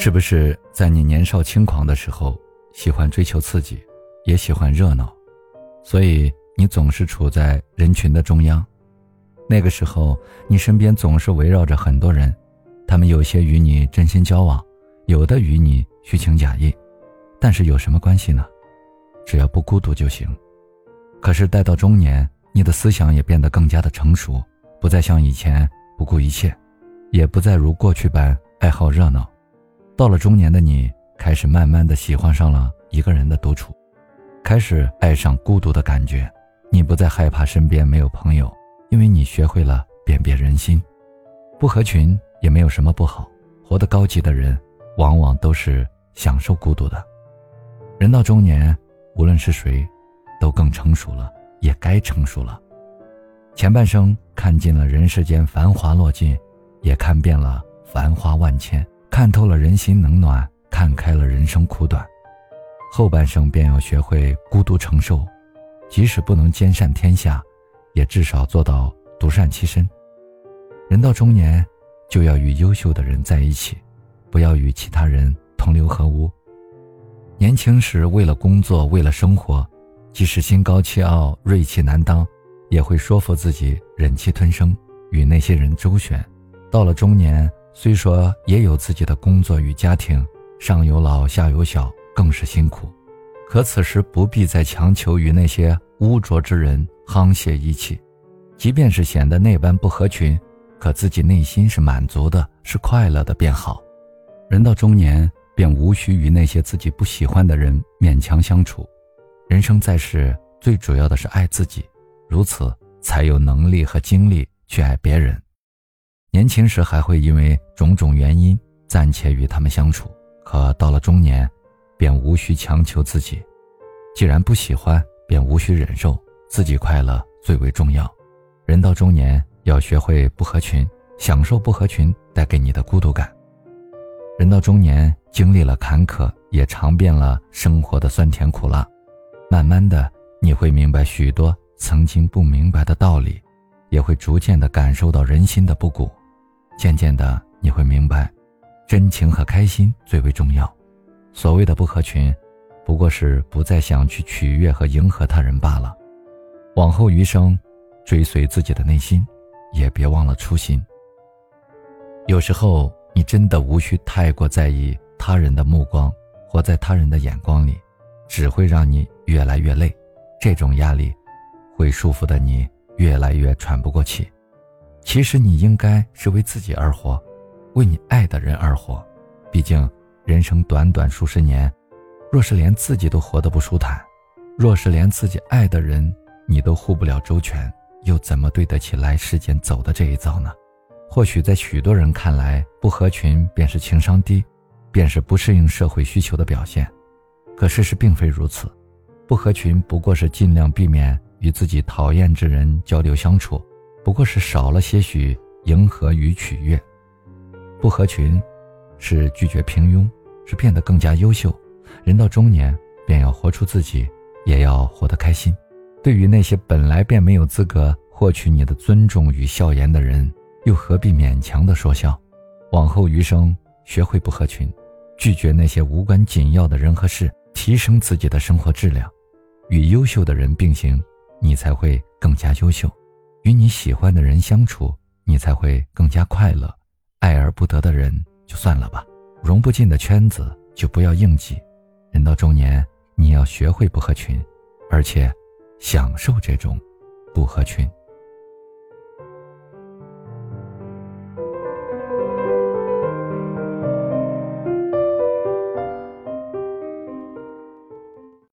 是不是在你年少轻狂的时候，喜欢追求刺激，也喜欢热闹，所以你总是处在人群的中央？那个时候，你身边总是围绕着很多人，他们有些与你真心交往，有的与你虚情假意，但是有什么关系呢？只要不孤独就行。可是待到中年，你的思想也变得更加的成熟，不再像以前不顾一切，也不再如过去般爱好热闹。到了中年的你，开始慢慢的喜欢上了一个人的独处，开始爱上孤独的感觉。你不再害怕身边没有朋友，因为你学会了辨别人心。不合群也没有什么不好，活得高级的人，往往都是享受孤独的。人到中年，无论是谁，都更成熟了，也该成熟了。前半生看尽了人世间繁华落尽，也看遍了繁华万千。看透了人心冷暖，看开了人生苦短，后半生便要学会孤独承受，即使不能兼善天下，也至少做到独善其身。人到中年，就要与优秀的人在一起，不要与其他人同流合污。年轻时为了工作，为了生活，即使心高气傲、锐气难当，也会说服自己忍气吞声，与那些人周旋。到了中年。虽说也有自己的工作与家庭，上有老下有小，更是辛苦。可此时不必再强求与那些污浊之人沆瀣一气，即便是显得那般不合群，可自己内心是满足的，是快乐的便好。人到中年，便无需与那些自己不喜欢的人勉强相处。人生在世，最主要的是爱自己，如此才有能力和精力去爱别人。年轻时还会因为种种原因暂且与他们相处，可到了中年，便无需强求自己。既然不喜欢，便无需忍受，自己快乐最为重要。人到中年，要学会不合群，享受不合群带给你的孤独感。人到中年，经历了坎坷，也尝遍了生活的酸甜苦辣，慢慢的，你会明白许多曾经不明白的道理，也会逐渐的感受到人心的不古。渐渐的，你会明白，真情和开心最为重要。所谓的不合群，不过是不再想去取悦和迎合他人罢了。往后余生，追随自己的内心，也别忘了初心。有时候，你真的无需太过在意他人的目光，活在他人的眼光里，只会让你越来越累。这种压力，会束缚的你越来越喘不过气。其实你应该是为自己而活，为你爱的人而活。毕竟人生短短数十年，若是连自己都活得不舒坦，若是连自己爱的人你都护不了周全，又怎么对得起来世间走的这一遭呢？或许在许多人看来，不合群便是情商低，便是不适应社会需求的表现。可事实并非如此，不合群不过是尽量避免与自己讨厌之人交流相处。不过是少了些许迎合与取悦，不合群，是拒绝平庸，是变得更加优秀。人到中年，便要活出自己，也要活得开心。对于那些本来便没有资格获取你的尊重与笑颜的人，又何必勉强的说笑？往后余生，学会不合群，拒绝那些无关紧要的人和事，提升自己的生活质量，与优秀的人并行，你才会更加优秀。与你喜欢的人相处，你才会更加快乐。爱而不得的人就算了吧，融不进的圈子就不要硬挤。人到中年，你要学会不合群，而且享受这种不合群。